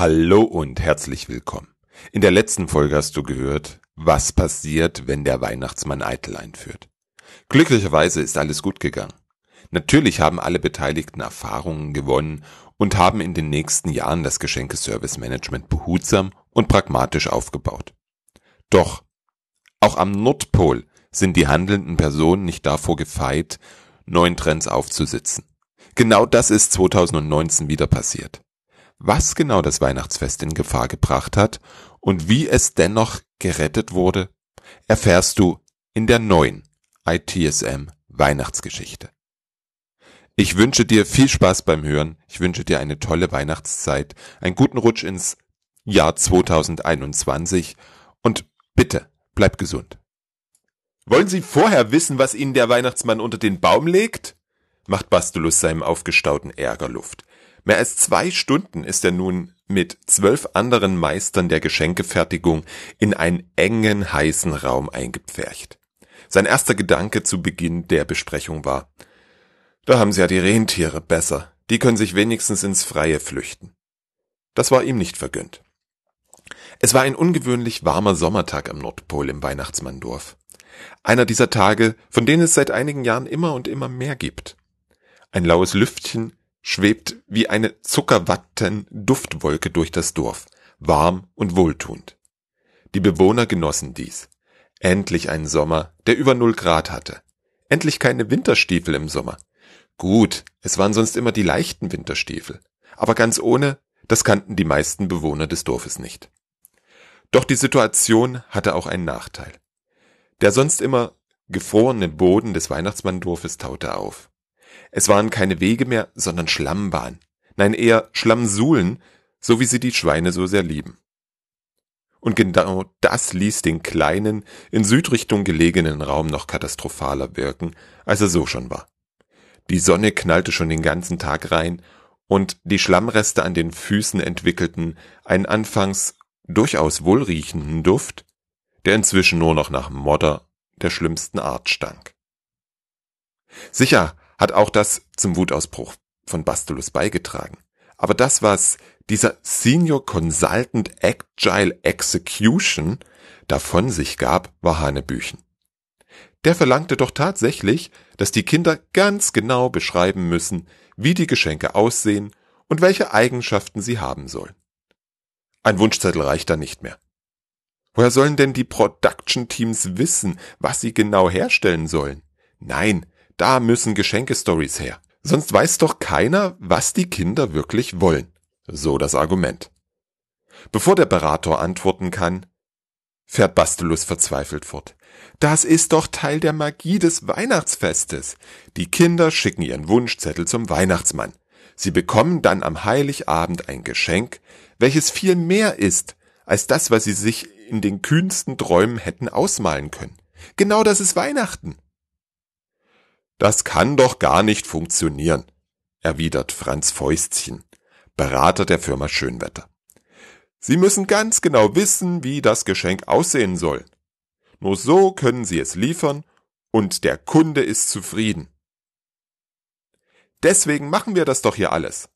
Hallo und herzlich willkommen. In der letzten Folge hast du gehört, was passiert, wenn der Weihnachtsmann Eitel einführt. Glücklicherweise ist alles gut gegangen. Natürlich haben alle Beteiligten Erfahrungen gewonnen und haben in den nächsten Jahren das Geschenke-Service Management behutsam und pragmatisch aufgebaut. Doch auch am Nordpol sind die handelnden Personen nicht davor gefeit, neuen Trends aufzusitzen. Genau das ist 2019 wieder passiert. Was genau das Weihnachtsfest in Gefahr gebracht hat und wie es dennoch gerettet wurde, erfährst du in der neuen ITSM Weihnachtsgeschichte. Ich wünsche dir viel Spaß beim Hören, ich wünsche dir eine tolle Weihnachtszeit, einen guten Rutsch ins Jahr 2021 und bitte bleib gesund. Wollen Sie vorher wissen, was Ihnen der Weihnachtsmann unter den Baum legt? macht Bastulus seinem aufgestauten Ärger Luft. Mehr als zwei Stunden ist er nun mit zwölf anderen Meistern der Geschenkefertigung in einen engen, heißen Raum eingepfercht. Sein erster Gedanke zu Beginn der Besprechung war, da haben sie ja die Rentiere besser, die können sich wenigstens ins Freie flüchten. Das war ihm nicht vergönnt. Es war ein ungewöhnlich warmer Sommertag am Nordpol im Weihnachtsmanndorf. Einer dieser Tage, von denen es seit einigen Jahren immer und immer mehr gibt. Ein laues Lüftchen schwebt wie eine Zuckerwatten-Duftwolke durch das Dorf, warm und wohltuend. Die Bewohner genossen dies. Endlich ein Sommer, der über null Grad hatte. Endlich keine Winterstiefel im Sommer. Gut, es waren sonst immer die leichten Winterstiefel. Aber ganz ohne, das kannten die meisten Bewohner des Dorfes nicht. Doch die Situation hatte auch einen Nachteil. Der sonst immer gefrorene Boden des Weihnachtsmanndorfes taute auf. Es waren keine Wege mehr, sondern Schlammbahn. Nein, eher Schlammsuhlen, so wie sie die Schweine so sehr lieben. Und genau das ließ den kleinen, in Südrichtung gelegenen Raum noch katastrophaler wirken, als er so schon war. Die Sonne knallte schon den ganzen Tag rein, und die Schlammreste an den Füßen entwickelten einen anfangs durchaus wohlriechenden Duft, der inzwischen nur noch nach Modder der schlimmsten Art stank. Sicher hat auch das zum Wutausbruch von Bastulus beigetragen. Aber das, was dieser Senior Consultant Agile Execution davon sich gab, war Hanebüchen. Der verlangte doch tatsächlich, dass die Kinder ganz genau beschreiben müssen, wie die Geschenke aussehen und welche Eigenschaften sie haben sollen. Ein Wunschzettel reicht da nicht mehr. Woher sollen denn die Production Teams wissen, was sie genau herstellen sollen? Nein, da müssen Geschenkestories her. Sonst weiß doch keiner, was die Kinder wirklich wollen. So das Argument. Bevor der Berater antworten kann, fährt Bastelus verzweifelt fort. Das ist doch Teil der Magie des Weihnachtsfestes. Die Kinder schicken ihren Wunschzettel zum Weihnachtsmann. Sie bekommen dann am Heiligabend ein Geschenk, welches viel mehr ist als das, was sie sich in den kühnsten Träumen hätten ausmalen können. Genau das ist Weihnachten. Das kann doch gar nicht funktionieren, erwidert Franz Fäustchen, Berater der Firma Schönwetter. Sie müssen ganz genau wissen, wie das Geschenk aussehen soll. Nur so können Sie es liefern und der Kunde ist zufrieden. Deswegen machen wir das doch hier alles.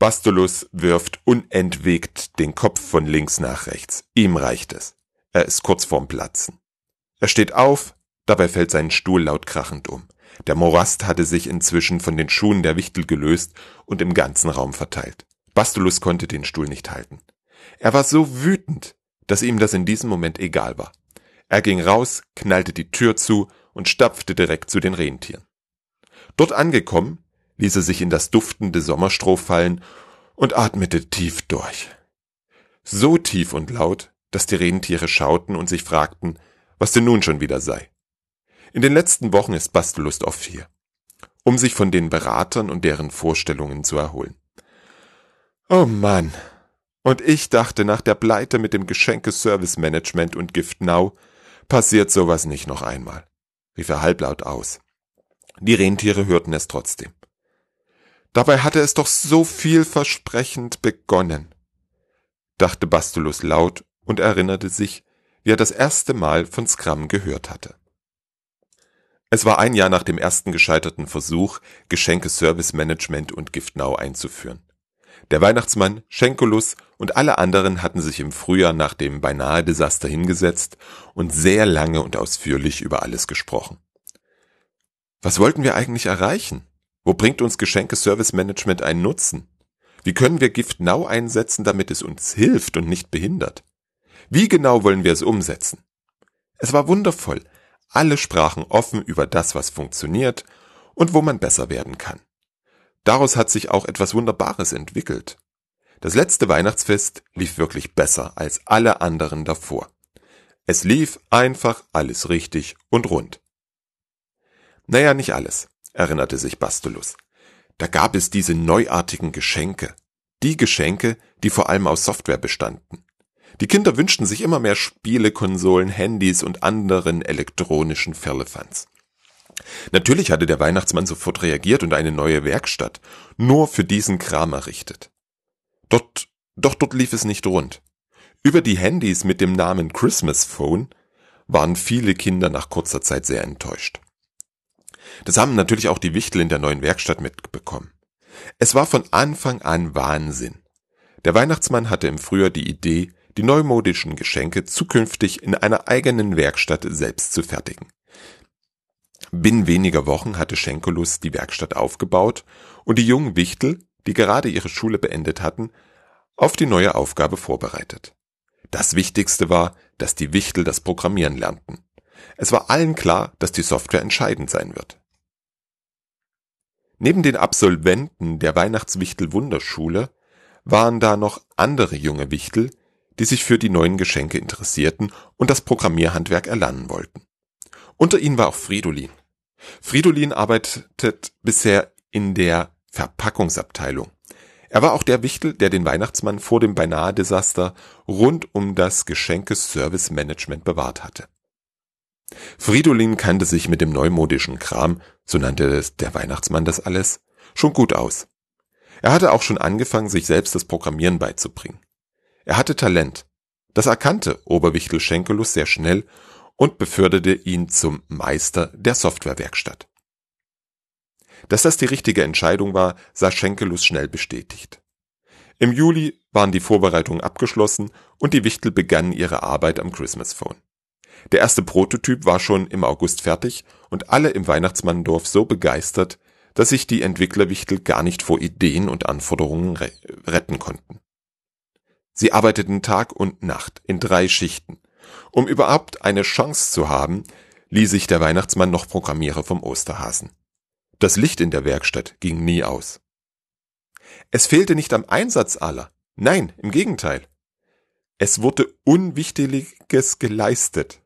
Bastulus wirft unentwegt den Kopf von links nach rechts. Ihm reicht es. Er ist kurz vorm Platzen. Er steht auf, Dabei fällt sein Stuhl laut krachend um. Der Morast hatte sich inzwischen von den Schuhen der Wichtel gelöst und im ganzen Raum verteilt. Bastulus konnte den Stuhl nicht halten. Er war so wütend, dass ihm das in diesem Moment egal war. Er ging raus, knallte die Tür zu und stapfte direkt zu den Rentieren. Dort angekommen, ließ er sich in das duftende Sommerstroh fallen und atmete tief durch. So tief und laut, dass die Rentiere schauten und sich fragten, was denn nun schon wieder sei. In den letzten Wochen ist Bastellust oft hier, um sich von den Beratern und deren Vorstellungen zu erholen. Oh Mann. Und ich dachte, nach der Pleite mit dem Geschenke-Service Management und Gift Now passiert sowas nicht noch einmal, rief er halblaut aus. Die Rentiere hörten es trotzdem. Dabei hatte es doch so vielversprechend begonnen, dachte Bastulus laut und erinnerte sich, wie er das erste Mal von Scrum gehört hatte. Es war ein Jahr nach dem ersten gescheiterten Versuch, Geschenke Service Management und GiftNow einzuführen. Der Weihnachtsmann, Schenkelus und alle anderen hatten sich im Frühjahr nach dem beinahe Desaster hingesetzt und sehr lange und ausführlich über alles gesprochen. Was wollten wir eigentlich erreichen? Wo bringt uns Geschenke-Service-Management einen Nutzen? Wie können wir Gift Now einsetzen, damit es uns hilft und nicht behindert? Wie genau wollen wir es umsetzen? Es war wundervoll. Alle sprachen offen über das, was funktioniert und wo man besser werden kann. Daraus hat sich auch etwas Wunderbares entwickelt. Das letzte Weihnachtsfest lief wirklich besser als alle anderen davor. Es lief einfach alles richtig und rund. Naja, nicht alles, erinnerte sich Bastulus. Da gab es diese neuartigen Geschenke. Die Geschenke, die vor allem aus Software bestanden. Die Kinder wünschten sich immer mehr Spiele, Konsolen, Handys und anderen elektronischen Firlefanz. Natürlich hatte der Weihnachtsmann sofort reagiert und eine neue Werkstatt nur für diesen Kram errichtet. Dort, doch dort lief es nicht rund. Über die Handys mit dem Namen Christmas Phone waren viele Kinder nach kurzer Zeit sehr enttäuscht. Das haben natürlich auch die Wichtel in der neuen Werkstatt mitbekommen. Es war von Anfang an Wahnsinn. Der Weihnachtsmann hatte im Frühjahr die Idee, die neumodischen Geschenke zukünftig in einer eigenen Werkstatt selbst zu fertigen. Binnen weniger Wochen hatte Schenkelus die Werkstatt aufgebaut und die jungen Wichtel, die gerade ihre Schule beendet hatten, auf die neue Aufgabe vorbereitet. Das Wichtigste war, dass die Wichtel das Programmieren lernten. Es war allen klar, dass die Software entscheidend sein wird. Neben den Absolventen der Weihnachtswichtel Wunderschule waren da noch andere junge Wichtel, die sich für die neuen Geschenke interessierten und das Programmierhandwerk erlernen wollten. Unter ihnen war auch Fridolin. Fridolin arbeitet bisher in der Verpackungsabteilung. Er war auch der Wichtel, der den Weihnachtsmann vor dem beinahe Desaster rund um das Geschenke-Service-Management bewahrt hatte. Fridolin kannte sich mit dem neumodischen Kram, so nannte der Weihnachtsmann das alles, schon gut aus. Er hatte auch schon angefangen, sich selbst das Programmieren beizubringen. Er hatte Talent. Das erkannte Oberwichtel Schenkelus sehr schnell und beförderte ihn zum Meister der Softwarewerkstatt. Dass das die richtige Entscheidung war, sah Schenkelus schnell bestätigt. Im Juli waren die Vorbereitungen abgeschlossen und die Wichtel begannen ihre Arbeit am Christmas Phone. Der erste Prototyp war schon im August fertig und alle im Weihnachtsmanndorf so begeistert, dass sich die Entwicklerwichtel gar nicht vor Ideen und Anforderungen re retten konnten. Sie arbeiteten Tag und Nacht in drei Schichten. Um überhaupt eine Chance zu haben, ließ sich der Weihnachtsmann noch Programmierer vom Osterhasen. Das Licht in der Werkstatt ging nie aus. Es fehlte nicht am Einsatz aller. Nein, im Gegenteil. Es wurde Unwichtiges geleistet.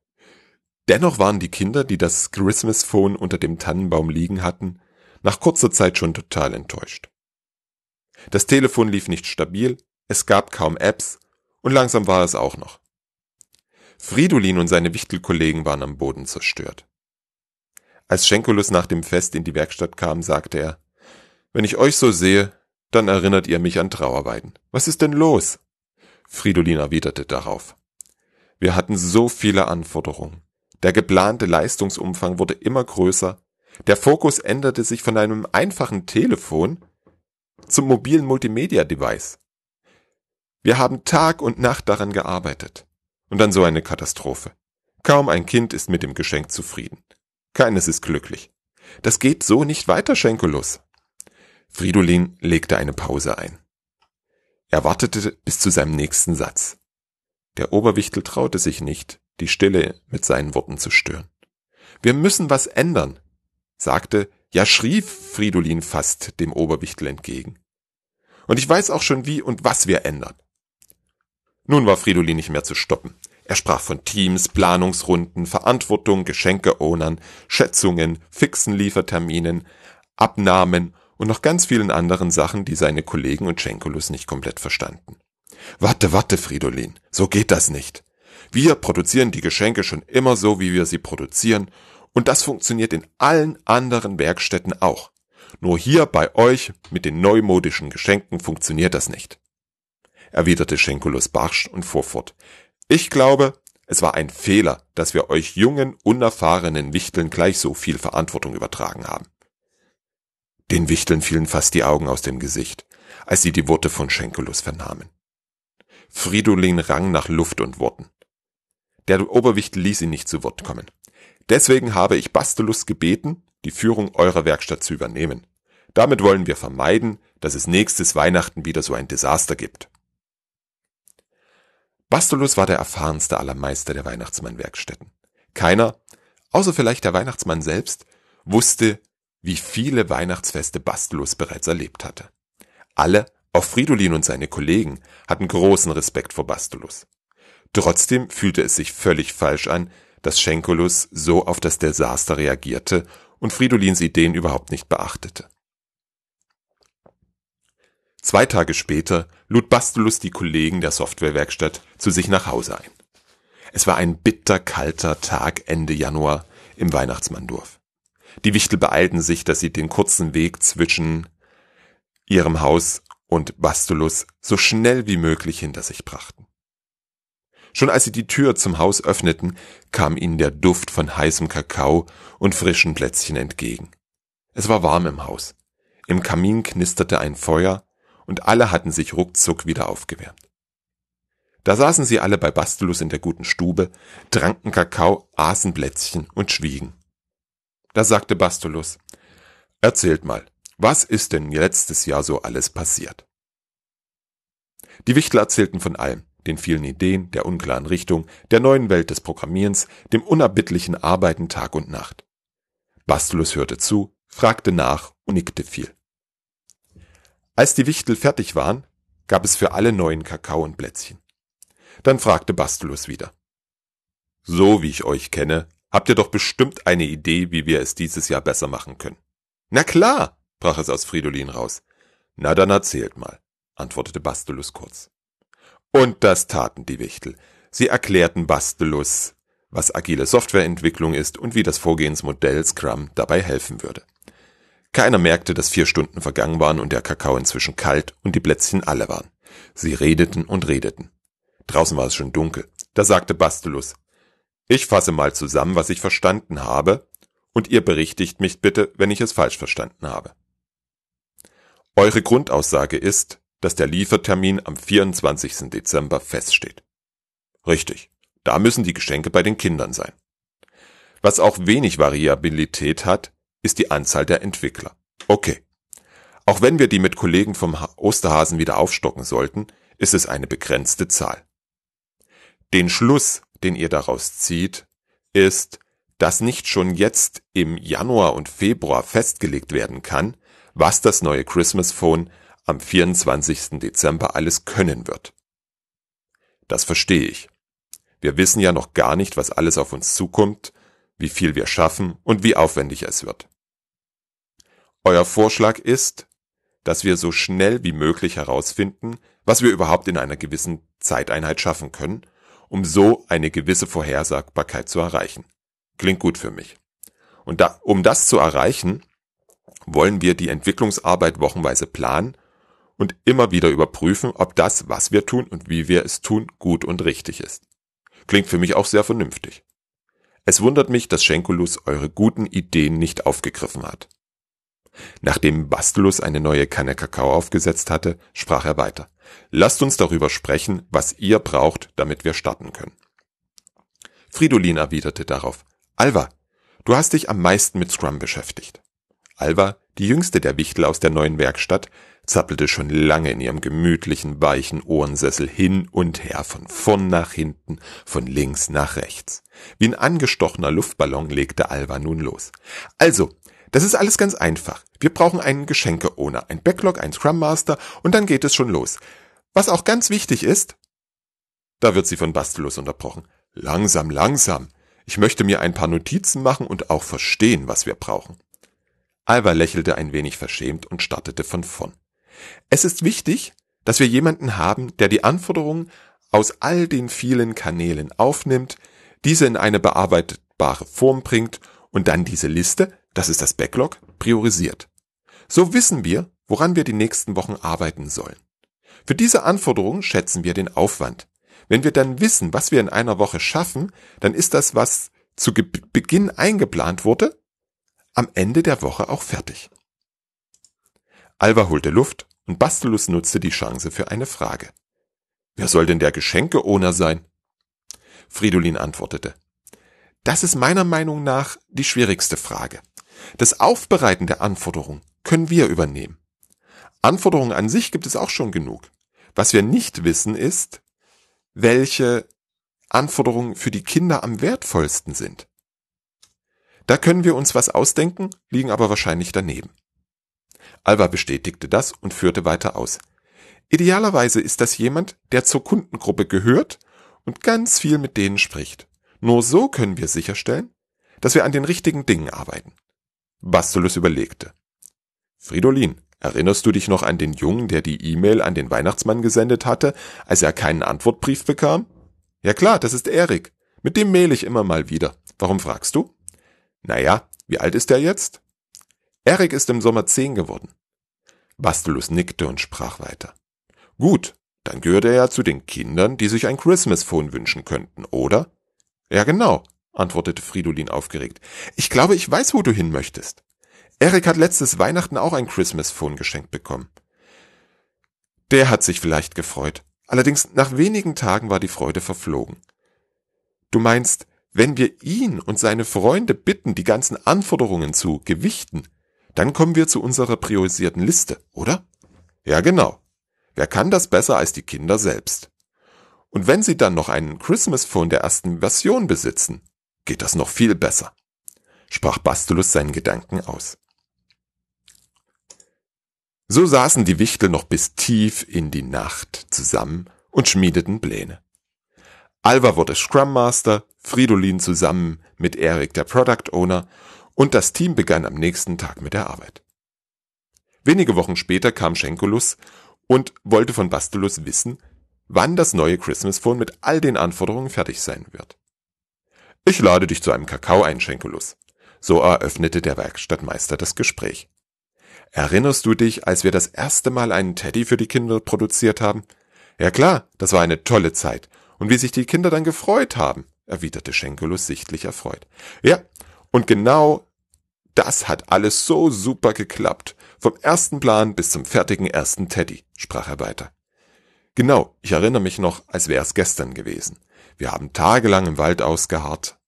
Dennoch waren die Kinder, die das Christmas Phone unter dem Tannenbaum liegen hatten, nach kurzer Zeit schon total enttäuscht. Das Telefon lief nicht stabil, es gab kaum Apps und langsam war es auch noch. Fridolin und seine Wichtelkollegen waren am Boden zerstört. Als Schenkulus nach dem Fest in die Werkstatt kam, sagte er, wenn ich euch so sehe, dann erinnert ihr mich an Trauerweiden. Was ist denn los? Fridolin erwiderte darauf. Wir hatten so viele Anforderungen. Der geplante Leistungsumfang wurde immer größer. Der Fokus änderte sich von einem einfachen Telefon zum mobilen Multimedia-Device. Wir haben Tag und Nacht daran gearbeitet. Und dann so eine Katastrophe. Kaum ein Kind ist mit dem Geschenk zufrieden. Keines ist glücklich. Das geht so nicht weiter, Schenkulus. Fridolin legte eine Pause ein. Er wartete bis zu seinem nächsten Satz. Der Oberwichtel traute sich nicht, die Stille mit seinen Worten zu stören. Wir müssen was ändern, sagte, ja schrie Fridolin fast dem Oberwichtel entgegen. Und ich weiß auch schon wie und was wir ändern. Nun war Fridolin nicht mehr zu stoppen. Er sprach von Teams, Planungsrunden, Verantwortung, Geschenke-Ownern, Schätzungen, fixen Lieferterminen, Abnahmen und noch ganz vielen anderen Sachen, die seine Kollegen und Schenkulus nicht komplett verstanden. Warte, warte, Fridolin, so geht das nicht. Wir produzieren die Geschenke schon immer so, wie wir sie produzieren, und das funktioniert in allen anderen Werkstätten auch. Nur hier bei euch mit den neumodischen Geschenken funktioniert das nicht. Erwiderte Schenkulus barsch und fuhr fort. Ich glaube, es war ein Fehler, dass wir euch jungen, unerfahrenen Wichteln gleich so viel Verantwortung übertragen haben. Den Wichteln fielen fast die Augen aus dem Gesicht. als sie die Worte von Schenkelus vernahmen. Fridolin rang nach Luft und Worten. Der Oberwicht ließ ihn nicht zu Wort kommen. Deswegen habe ich Bastulus gebeten, die Führung eurer Werkstatt zu übernehmen. Damit wollen wir vermeiden, dass es nächstes Weihnachten wieder so ein Desaster gibt. Bastulus war der erfahrenste aller Meister der Weihnachtsmannwerkstätten. Keiner, außer vielleicht der Weihnachtsmann selbst, wusste, wie viele Weihnachtsfeste Bastulus bereits erlebt hatte. Alle, auch Fridolin und seine Kollegen, hatten großen Respekt vor Bastulus. Trotzdem fühlte es sich völlig falsch an, dass Schenkulus so auf das Desaster reagierte und Fridolins Ideen überhaupt nicht beachtete. Zwei Tage später lud Bastulus die Kollegen der Softwarewerkstatt zu sich nach Hause ein. Es war ein bitterkalter Tag Ende Januar im Weihnachtsmanndorf. Die Wichtel beeilten sich, dass sie den kurzen Weg zwischen ihrem Haus und Bastulus so schnell wie möglich hinter sich brachten. Schon als sie die Tür zum Haus öffneten, kam ihnen der Duft von heißem Kakao und frischen Plätzchen entgegen. Es war warm im Haus. Im Kamin knisterte ein Feuer und alle hatten sich ruckzuck wieder aufgewärmt. Da saßen sie alle bei Bastulus in der guten Stube, tranken Kakao, aßen Plätzchen und schwiegen. Da sagte Bastulus, erzählt mal, was ist denn letztes Jahr so alles passiert? Die Wichtler erzählten von allem, den vielen Ideen, der unklaren Richtung, der neuen Welt des Programmierens, dem unerbittlichen Arbeiten Tag und Nacht. Bastulus hörte zu, fragte nach und nickte viel. Als die Wichtel fertig waren, gab es für alle neuen Kakao und Plätzchen. Dann fragte Bastulus wieder. So wie ich euch kenne, habt ihr doch bestimmt eine Idee, wie wir es dieses Jahr besser machen können. Na klar, brach es aus Fridolin raus. Na dann erzählt mal, antwortete Bastulus kurz. Und das taten die Wichtel. Sie erklärten Bastelus, was agile Softwareentwicklung ist und wie das Vorgehensmodell Scrum dabei helfen würde. Keiner merkte, dass vier Stunden vergangen waren und der Kakao inzwischen kalt und die Plätzchen alle waren. Sie redeten und redeten. Draußen war es schon dunkel. Da sagte Bastelus, ich fasse mal zusammen, was ich verstanden habe, und ihr berichtigt mich bitte, wenn ich es falsch verstanden habe. Eure Grundaussage ist, dass der Liefertermin am 24. Dezember feststeht. Richtig, da müssen die Geschenke bei den Kindern sein. Was auch wenig Variabilität hat, ist die Anzahl der Entwickler. Okay. Auch wenn wir die mit Kollegen vom Osterhasen wieder aufstocken sollten, ist es eine begrenzte Zahl. Den Schluss, den ihr daraus zieht, ist, dass nicht schon jetzt im Januar und Februar festgelegt werden kann, was das neue Christmas Phone am 24. Dezember alles können wird. Das verstehe ich. Wir wissen ja noch gar nicht, was alles auf uns zukommt, wie viel wir schaffen und wie aufwendig es wird. Euer Vorschlag ist, dass wir so schnell wie möglich herausfinden, was wir überhaupt in einer gewissen Zeiteinheit schaffen können, um so eine gewisse Vorhersagbarkeit zu erreichen. Klingt gut für mich. Und da, um das zu erreichen, wollen wir die Entwicklungsarbeit wochenweise planen und immer wieder überprüfen, ob das, was wir tun und wie wir es tun, gut und richtig ist. Klingt für mich auch sehr vernünftig. Es wundert mich, dass Schenkulus eure guten Ideen nicht aufgegriffen hat. Nachdem Bastulus eine neue Kanne Kakao aufgesetzt hatte, sprach er weiter. Lasst uns darüber sprechen, was ihr braucht, damit wir starten können. Fridolin erwiderte darauf. Alva, du hast dich am meisten mit Scrum beschäftigt. Alva, die jüngste der Wichtel aus der neuen Werkstatt, zappelte schon lange in ihrem gemütlichen, weichen Ohrensessel hin und her, von vorn nach hinten, von links nach rechts. Wie ein angestochener Luftballon legte Alva nun los. Also, das ist alles ganz einfach. Wir brauchen einen Geschenke-Owner, ein Backlog, ein Scrum Master und dann geht es schon los. Was auch ganz wichtig ist, da wird sie von Bastelus unterbrochen. Langsam, langsam. Ich möchte mir ein paar Notizen machen und auch verstehen, was wir brauchen. Alva lächelte ein wenig verschämt und startete von vorn. Es ist wichtig, dass wir jemanden haben, der die Anforderungen aus all den vielen Kanälen aufnimmt, diese in eine bearbeitbare Form bringt und dann diese Liste, das ist das Backlog, priorisiert. So wissen wir, woran wir die nächsten Wochen arbeiten sollen. Für diese Anforderungen schätzen wir den Aufwand. Wenn wir dann wissen, was wir in einer Woche schaffen, dann ist das, was zu Beginn eingeplant wurde, am Ende der Woche auch fertig. Alva holte Luft und Bastelus nutzte die Chance für eine Frage. Wer soll denn der Geschenke-Owner sein? Fridolin antwortete. Das ist meiner Meinung nach die schwierigste Frage. Das Aufbereiten der Anforderungen können wir übernehmen. Anforderungen an sich gibt es auch schon genug. Was wir nicht wissen ist, welche Anforderungen für die Kinder am wertvollsten sind. Da können wir uns was ausdenken, liegen aber wahrscheinlich daneben. Alva bestätigte das und führte weiter aus. Idealerweise ist das jemand, der zur Kundengruppe gehört und ganz viel mit denen spricht. Nur so können wir sicherstellen, dass wir an den richtigen Dingen arbeiten. Bastulus überlegte. Fridolin, erinnerst du dich noch an den Jungen, der die E-Mail an den Weihnachtsmann gesendet hatte, als er keinen Antwortbrief bekam? Ja klar, das ist Erik. Mit dem mail ich immer mal wieder. Warum fragst du? Naja, wie alt ist er jetzt? Erik ist im Sommer zehn geworden. Bastulus nickte und sprach weiter. Gut, dann gehört er ja zu den Kindern, die sich ein Christmas Phone wünschen könnten, oder? Ja, genau, antwortete Fridolin aufgeregt. Ich glaube, ich weiß, wo du hin möchtest. Erik hat letztes Weihnachten auch ein Christmas Phone geschenkt bekommen. Der hat sich vielleicht gefreut. Allerdings nach wenigen Tagen war die Freude verflogen. Du meinst, wenn wir ihn und seine Freunde bitten, die ganzen Anforderungen zu gewichten, dann kommen wir zu unserer priorisierten Liste, oder? Ja, genau. Wer kann das besser als die Kinder selbst? Und wenn sie dann noch einen Christmas Phone der ersten Version besitzen, geht das noch viel besser, sprach Bastulus seinen Gedanken aus. So saßen die Wichtel noch bis tief in die Nacht zusammen und schmiedeten Pläne. Alva wurde Scrum Master, Fridolin zusammen mit Erik der Product Owner und das Team begann am nächsten Tag mit der Arbeit. Wenige Wochen später kam Schenkulus und wollte von Bastulus wissen, wann das neue Christmas Phone mit all den Anforderungen fertig sein wird. Ich lade dich zu einem Kakao ein, Schenkulus. So eröffnete der Werkstattmeister das Gespräch. Erinnerst du dich, als wir das erste Mal einen Teddy für die Kinder produziert haben? Ja klar, das war eine tolle Zeit. Und wie sich die Kinder dann gefreut haben, erwiderte Schenkelus sichtlich erfreut. Ja, und genau das hat alles so super geklappt. Vom ersten Plan bis zum fertigen ersten Teddy, sprach er weiter. Genau, ich erinnere mich noch, als wäre es gestern gewesen. Wir haben tagelang im Wald ausgeharrt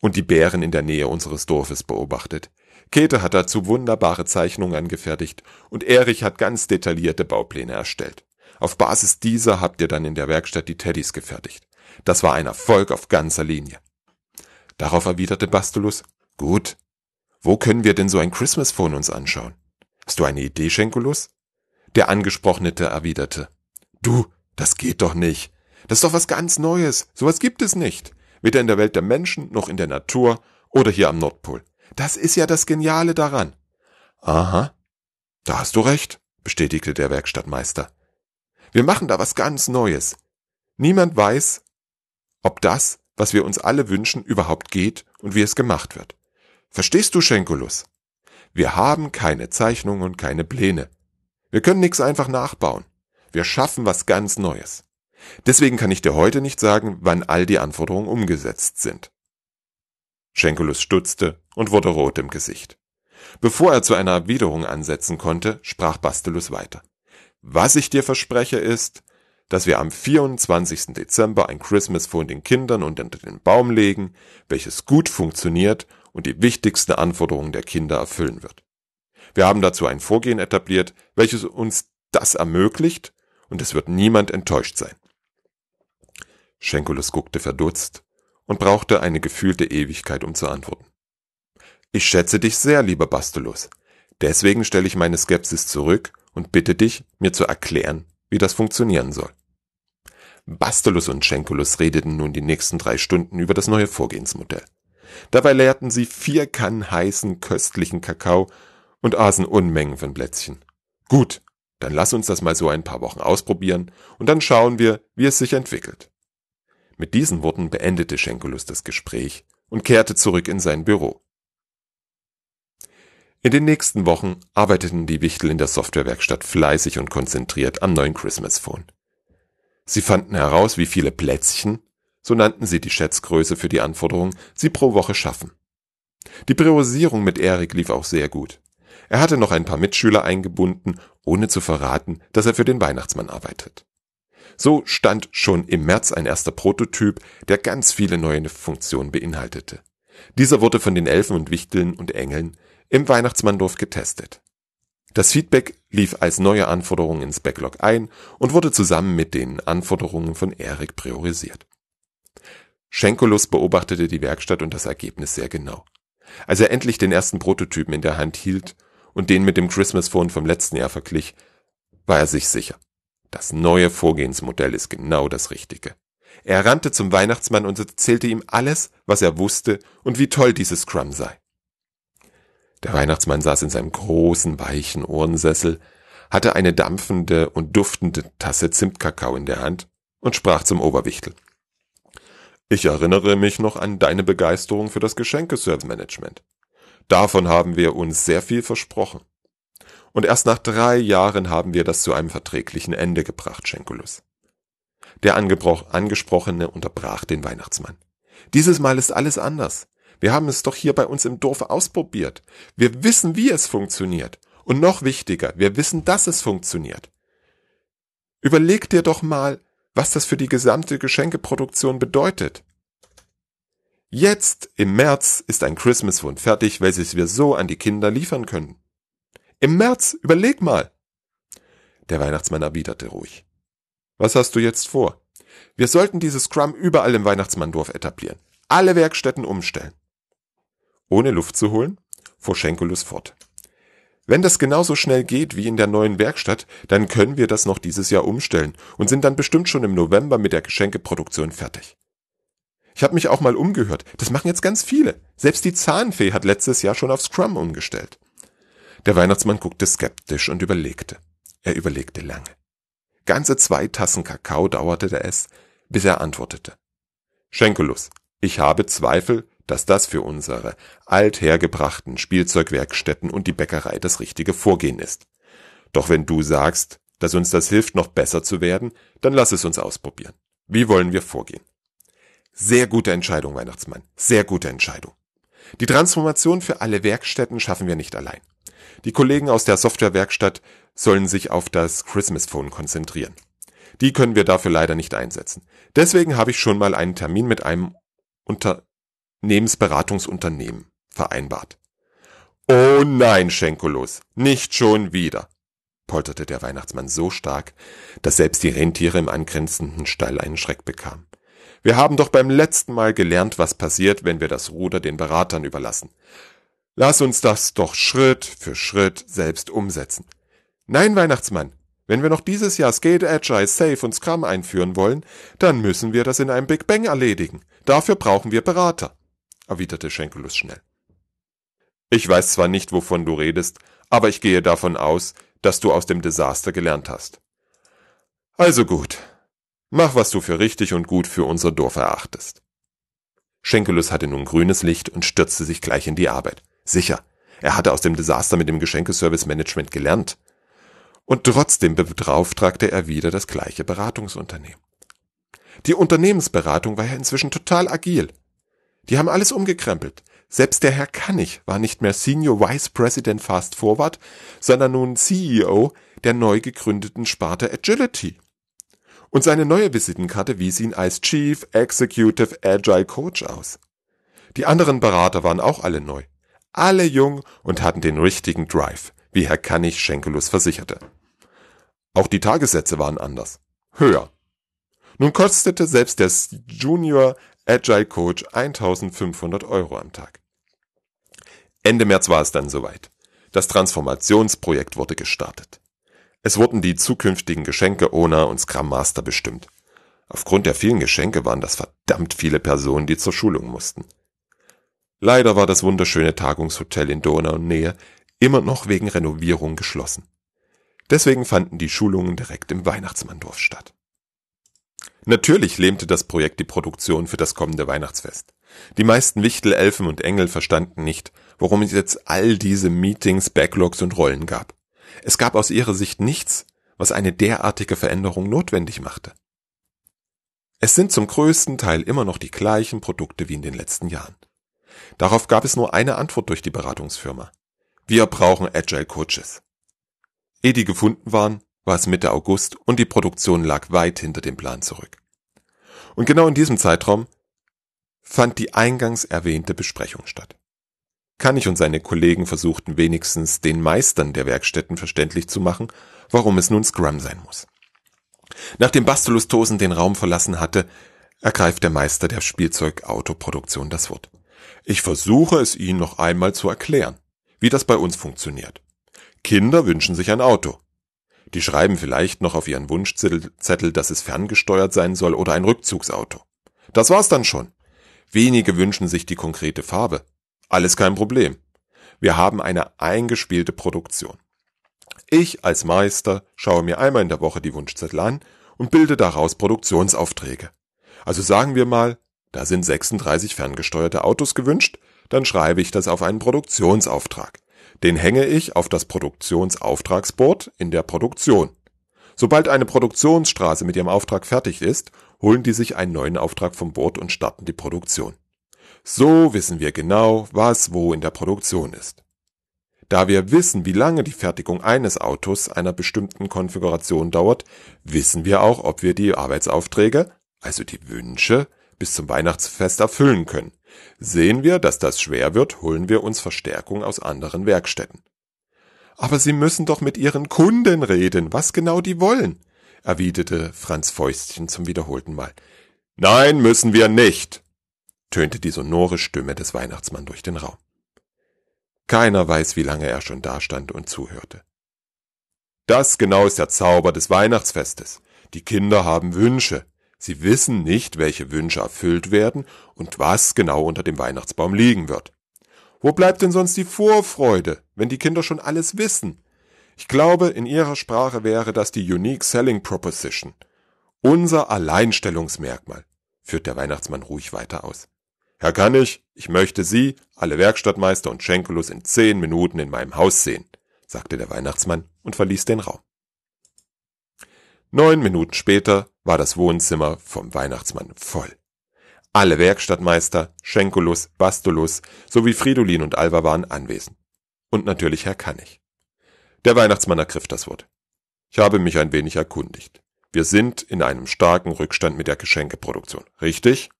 und die Bären in der Nähe unseres Dorfes beobachtet. Käthe hat dazu wunderbare Zeichnungen angefertigt und Erich hat ganz detaillierte Baupläne erstellt. Auf Basis dieser habt ihr dann in der Werkstatt die Teddys gefertigt. Das war ein Erfolg auf ganzer Linie. Darauf erwiderte Bastulus, gut. Wo können wir denn so ein Christmas Phone uns anschauen? Hast du eine Idee, Schenkulus? Der Angesprochene erwiderte, du, das geht doch nicht. Das ist doch was ganz Neues. Sowas gibt es nicht. Weder in der Welt der Menschen noch in der Natur oder hier am Nordpol. Das ist ja das Geniale daran. Aha. Da hast du recht, bestätigte der Werkstattmeister. Wir machen da was ganz Neues. Niemand weiß, ob das, was wir uns alle wünschen, überhaupt geht und wie es gemacht wird. Verstehst du, Schenkulus? Wir haben keine Zeichnungen und keine Pläne. Wir können nichts einfach nachbauen. Wir schaffen was ganz Neues. Deswegen kann ich dir heute nicht sagen, wann all die Anforderungen umgesetzt sind. Schenkulus stutzte und wurde rot im Gesicht. Bevor er zu einer Erwiderung ansetzen konnte, sprach Bastelus weiter. Was ich dir verspreche ist, dass wir am 24. Dezember ein Christmas Phone den Kindern unter den Baum legen, welches gut funktioniert und die wichtigsten Anforderungen der Kinder erfüllen wird. Wir haben dazu ein Vorgehen etabliert, welches uns das ermöglicht und es wird niemand enttäuscht sein. Schenkulus guckte verdutzt und brauchte eine gefühlte Ewigkeit, um zu antworten. Ich schätze dich sehr, lieber Bastulus. Deswegen stelle ich meine Skepsis zurück und bitte dich, mir zu erklären, wie das funktionieren soll. Bastulus und Schenkulus redeten nun die nächsten drei Stunden über das neue Vorgehensmodell. Dabei leerten sie vier Kannen heißen, köstlichen Kakao und aßen Unmengen von Plätzchen. Gut, dann lass uns das mal so ein paar Wochen ausprobieren und dann schauen wir, wie es sich entwickelt. Mit diesen Worten beendete Schenkulus das Gespräch und kehrte zurück in sein Büro. In den nächsten Wochen arbeiteten die Wichtel in der Softwarewerkstatt fleißig und konzentriert am neuen Christmas Phone. Sie fanden heraus, wie viele Plätzchen, so nannten sie die Schätzgröße für die Anforderung, sie pro Woche schaffen. Die Priorisierung mit Erik lief auch sehr gut. Er hatte noch ein paar Mitschüler eingebunden ohne zu verraten, dass er für den Weihnachtsmann arbeitet. So stand schon im März ein erster Prototyp, der ganz viele neue Funktionen beinhaltete. Dieser wurde von den Elfen und Wichteln und Engeln im Weihnachtsmanndorf getestet. Das Feedback lief als neue Anforderung ins Backlog ein und wurde zusammen mit den Anforderungen von Erik priorisiert. Schenkolus beobachtete die Werkstatt und das Ergebnis sehr genau. Als er endlich den ersten Prototypen in der Hand hielt und den mit dem Christmas Phone vom letzten Jahr verglich, war er sich sicher. Das neue Vorgehensmodell ist genau das Richtige. Er rannte zum Weihnachtsmann und erzählte ihm alles, was er wusste und wie toll dieses Scrum sei. Der Weihnachtsmann saß in seinem großen, weichen Ohrensessel, hatte eine dampfende und duftende Tasse Zimtkakao in der Hand und sprach zum Oberwichtel. Ich erinnere mich noch an deine Begeisterung für das Geschenkeservice-Management. Davon haben wir uns sehr viel versprochen. Und erst nach drei Jahren haben wir das zu einem verträglichen Ende gebracht, Schenkulus. Der Angesprochene unterbrach den Weihnachtsmann. Dieses Mal ist alles anders. Wir haben es doch hier bei uns im Dorf ausprobiert. Wir wissen, wie es funktioniert. Und noch wichtiger, wir wissen, dass es funktioniert. Überleg dir doch mal, was das für die gesamte Geschenkeproduktion bedeutet. Jetzt, im März, ist ein Christmas Phone fertig, welches wir so an die Kinder liefern können. Im März, überleg mal. Der Weihnachtsmann erwiderte ruhig. Was hast du jetzt vor? Wir sollten dieses Scrum überall im Weihnachtsmanndorf etablieren. Alle Werkstätten umstellen. Ohne Luft zu holen, fuhr Schenkelus fort. Wenn das genauso schnell geht wie in der neuen Werkstatt, dann können wir das noch dieses Jahr umstellen und sind dann bestimmt schon im November mit der Geschenkeproduktion fertig. Ich habe mich auch mal umgehört. Das machen jetzt ganz viele. Selbst die Zahnfee hat letztes Jahr schon auf Scrum umgestellt. Der Weihnachtsmann guckte skeptisch und überlegte. Er überlegte lange. Ganze zwei Tassen Kakao dauerte es, bis er antwortete. Schenkelus, ich habe Zweifel, dass das für unsere althergebrachten Spielzeugwerkstätten und die Bäckerei das richtige Vorgehen ist. Doch wenn du sagst, dass uns das hilft, noch besser zu werden, dann lass es uns ausprobieren. Wie wollen wir vorgehen? Sehr gute Entscheidung, Weihnachtsmann. Sehr gute Entscheidung. Die Transformation für alle Werkstätten schaffen wir nicht allein. Die Kollegen aus der Softwarewerkstatt sollen sich auf das Christmas Phone konzentrieren. Die können wir dafür leider nicht einsetzen. Deswegen habe ich schon mal einen Termin mit einem unter Lebensberatungsunternehmen vereinbart. Oh nein, Schenkolos, nicht schon wieder, polterte der Weihnachtsmann so stark, dass selbst die Rentiere im angrenzenden Stall einen Schreck bekamen. Wir haben doch beim letzten Mal gelernt, was passiert, wenn wir das Ruder den Beratern überlassen. Lass uns das doch Schritt für Schritt selbst umsetzen. Nein, Weihnachtsmann, wenn wir noch dieses Jahr Skate Agile, Safe und Scrum einführen wollen, dann müssen wir das in einem Big Bang erledigen. Dafür brauchen wir Berater erwiderte Schenkelus schnell. Ich weiß zwar nicht, wovon du redest, aber ich gehe davon aus, dass du aus dem Desaster gelernt hast. Also gut. Mach, was du für richtig und gut für unser Dorf erachtest. Schenkelus hatte nun grünes Licht und stürzte sich gleich in die Arbeit. Sicher, er hatte aus dem Desaster mit dem Geschenkeservice Management gelernt. Und trotzdem beauftragte er wieder das gleiche Beratungsunternehmen. Die Unternehmensberatung war ja inzwischen total agil. Die haben alles umgekrempelt. Selbst der Herr Kannig war nicht mehr Senior Vice President Fast Forward, sondern nun CEO der neu gegründeten Sparte Agility. Und seine neue Visitenkarte wies ihn als Chief Executive Agile Coach aus. Die anderen Berater waren auch alle neu. Alle jung und hatten den richtigen Drive, wie Herr Kannig Schenkelus versicherte. Auch die Tagessätze waren anders. Höher. Nun kostete selbst der Junior Agile Coach 1500 Euro am Tag. Ende März war es dann soweit. Das Transformationsprojekt wurde gestartet. Es wurden die zukünftigen Geschenke Owner und Scrum Master bestimmt. Aufgrund der vielen Geschenke waren das verdammt viele Personen, die zur Schulung mussten. Leider war das wunderschöne Tagungshotel in Donau-Nähe immer noch wegen Renovierung geschlossen. Deswegen fanden die Schulungen direkt im Weihnachtsmanndorf statt. Natürlich lähmte das Projekt die Produktion für das kommende Weihnachtsfest. Die meisten Wichtel, Elfen und Engel verstanden nicht, warum es jetzt all diese Meetings, Backlogs und Rollen gab. Es gab aus ihrer Sicht nichts, was eine derartige Veränderung notwendig machte. Es sind zum größten Teil immer noch die gleichen Produkte wie in den letzten Jahren. Darauf gab es nur eine Antwort durch die Beratungsfirma. Wir brauchen Agile Coaches. Ehe die gefunden waren, war es Mitte August und die Produktion lag weit hinter dem Plan zurück. Und genau in diesem Zeitraum fand die eingangs erwähnte Besprechung statt. Kanich und seine Kollegen versuchten wenigstens den Meistern der Werkstätten verständlich zu machen, warum es nun Scrum sein muss. Nachdem Bastulus Tosen den Raum verlassen hatte, ergreift der Meister der Spielzeugautoproduktion das Wort. Ich versuche es Ihnen noch einmal zu erklären, wie das bei uns funktioniert. Kinder wünschen sich ein Auto. Die schreiben vielleicht noch auf ihren Wunschzettel, dass es ferngesteuert sein soll oder ein Rückzugsauto. Das war's dann schon. Wenige wünschen sich die konkrete Farbe. Alles kein Problem. Wir haben eine eingespielte Produktion. Ich als Meister schaue mir einmal in der Woche die Wunschzettel an und bilde daraus Produktionsaufträge. Also sagen wir mal, da sind 36 ferngesteuerte Autos gewünscht, dann schreibe ich das auf einen Produktionsauftrag. Den hänge ich auf das Produktionsauftragsboard in der Produktion. Sobald eine Produktionsstraße mit ihrem Auftrag fertig ist, holen die sich einen neuen Auftrag vom Board und starten die Produktion. So wissen wir genau, was wo in der Produktion ist. Da wir wissen, wie lange die Fertigung eines Autos einer bestimmten Konfiguration dauert, wissen wir auch, ob wir die Arbeitsaufträge, also die Wünsche, bis zum Weihnachtsfest erfüllen können. Sehen wir, dass das schwer wird, holen wir uns Verstärkung aus anderen Werkstätten. Aber Sie müssen doch mit Ihren Kunden reden, was genau die wollen, erwiderte Franz Fäustchen zum wiederholten Mal. Nein, müssen wir nicht, tönte die sonore Stimme des Weihnachtsmann durch den Raum. Keiner weiß, wie lange er schon dastand und zuhörte. Das genau ist der Zauber des Weihnachtsfestes. Die Kinder haben Wünsche. Sie wissen nicht, welche Wünsche erfüllt werden und was genau unter dem Weihnachtsbaum liegen wird. Wo bleibt denn sonst die Vorfreude, wenn die Kinder schon alles wissen? Ich glaube, in ihrer Sprache wäre das die Unique Selling Proposition. Unser Alleinstellungsmerkmal, führt der Weihnachtsmann ruhig weiter aus. Herr Kannig, ich möchte Sie, alle Werkstattmeister und Schenkelus in zehn Minuten in meinem Haus sehen, sagte der Weihnachtsmann und verließ den Raum. Neun Minuten später war das Wohnzimmer vom Weihnachtsmann voll. Alle Werkstattmeister, Schenkulus, Bastulus sowie Fridolin und Alva waren anwesend. Und natürlich Herr Kannig. Der Weihnachtsmann ergriff das Wort. Ich habe mich ein wenig erkundigt. Wir sind in einem starken Rückstand mit der Geschenkeproduktion, richtig?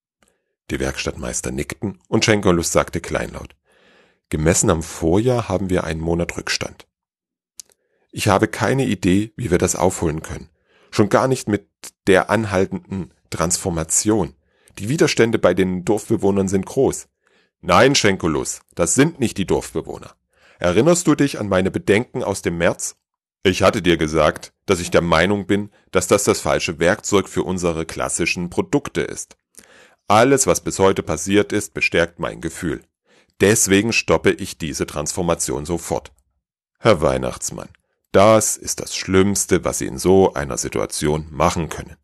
Die Werkstattmeister nickten und Schenkerlus sagte kleinlaut. Gemessen am Vorjahr haben wir einen Monat Rückstand. Ich habe keine Idee, wie wir das aufholen können. Schon gar nicht mit der anhaltenden Transformation. Die Widerstände bei den Dorfbewohnern sind groß. Nein, Schenkulus, das sind nicht die Dorfbewohner. Erinnerst du dich an meine Bedenken aus dem März? Ich hatte dir gesagt, dass ich der Meinung bin, dass das das falsche Werkzeug für unsere klassischen Produkte ist. Alles, was bis heute passiert ist, bestärkt mein Gefühl. Deswegen stoppe ich diese Transformation sofort. Herr Weihnachtsmann, das ist das Schlimmste, was Sie in so einer Situation machen können,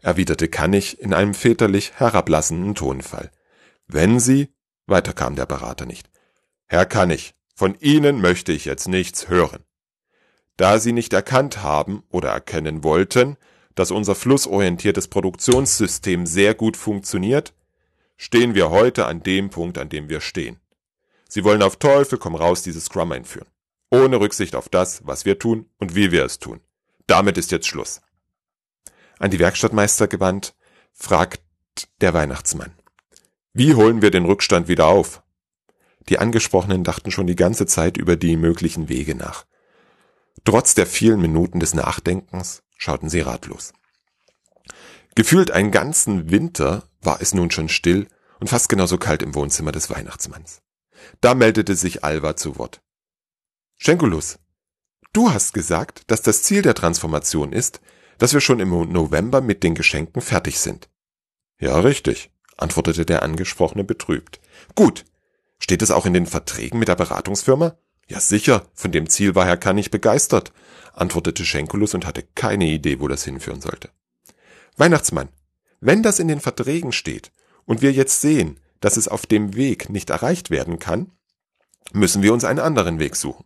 erwiderte Kannig in einem väterlich herablassenden Tonfall. Wenn Sie, weiter kam der Berater nicht. Herr Kannig, von Ihnen möchte ich jetzt nichts hören. Da Sie nicht erkannt haben oder erkennen wollten, dass unser flussorientiertes Produktionssystem sehr gut funktioniert, stehen wir heute an dem Punkt, an dem wir stehen. Sie wollen auf Teufel komm raus dieses Scrum einführen, ohne Rücksicht auf das, was wir tun und wie wir es tun. Damit ist jetzt Schluss. An die Werkstattmeister gewandt, fragt der Weihnachtsmann. Wie holen wir den Rückstand wieder auf? Die Angesprochenen dachten schon die ganze Zeit über die möglichen Wege nach. Trotz der vielen Minuten des Nachdenkens schauten sie ratlos. Gefühlt einen ganzen Winter war es nun schon still und fast genauso kalt im Wohnzimmer des Weihnachtsmanns. Da meldete sich Alva zu Wort. Schenkulus, du hast gesagt, dass das Ziel der Transformation ist, dass wir schon im November mit den Geschenken fertig sind. Ja, richtig, antwortete der Angesprochene betrübt. Gut. Steht es auch in den Verträgen mit der Beratungsfirma? Ja, sicher, von dem Ziel war Herr Kannig begeistert antwortete Schenkulus und hatte keine Idee, wo das hinführen sollte. Weihnachtsmann, wenn das in den Verträgen steht und wir jetzt sehen, dass es auf dem Weg nicht erreicht werden kann, müssen wir uns einen anderen Weg suchen.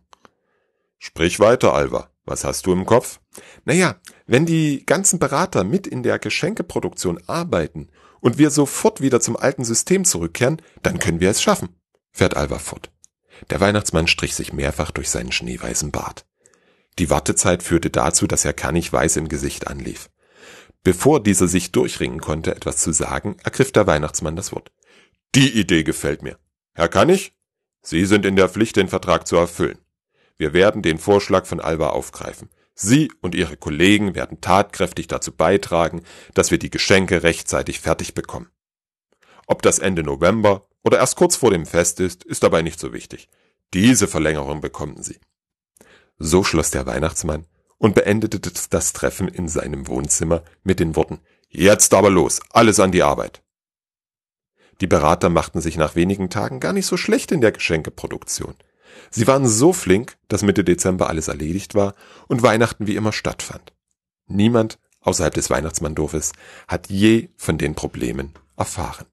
Sprich weiter, Alva. Was hast du im Kopf? Naja, wenn die ganzen Berater mit in der Geschenkeproduktion arbeiten und wir sofort wieder zum alten System zurückkehren, dann können wir es schaffen, fährt Alva fort. Der Weihnachtsmann strich sich mehrfach durch seinen schneeweißen Bart. Die Wartezeit führte dazu, dass Herr Kannig weiß im Gesicht anlief. Bevor dieser sich durchringen konnte, etwas zu sagen, ergriff der Weihnachtsmann das Wort. Die Idee gefällt mir. Herr Kannig, Sie sind in der Pflicht, den Vertrag zu erfüllen. Wir werden den Vorschlag von Alba aufgreifen. Sie und Ihre Kollegen werden tatkräftig dazu beitragen, dass wir die Geschenke rechtzeitig fertig bekommen. Ob das Ende November oder erst kurz vor dem Fest ist, ist dabei nicht so wichtig. Diese Verlängerung bekommen Sie. So schloss der Weihnachtsmann und beendete das Treffen in seinem Wohnzimmer mit den Worten Jetzt aber los, alles an die Arbeit. Die Berater machten sich nach wenigen Tagen gar nicht so schlecht in der Geschenkeproduktion. Sie waren so flink, dass Mitte Dezember alles erledigt war und Weihnachten wie immer stattfand. Niemand außerhalb des Weihnachtsmanndorfes hat je von den Problemen erfahren.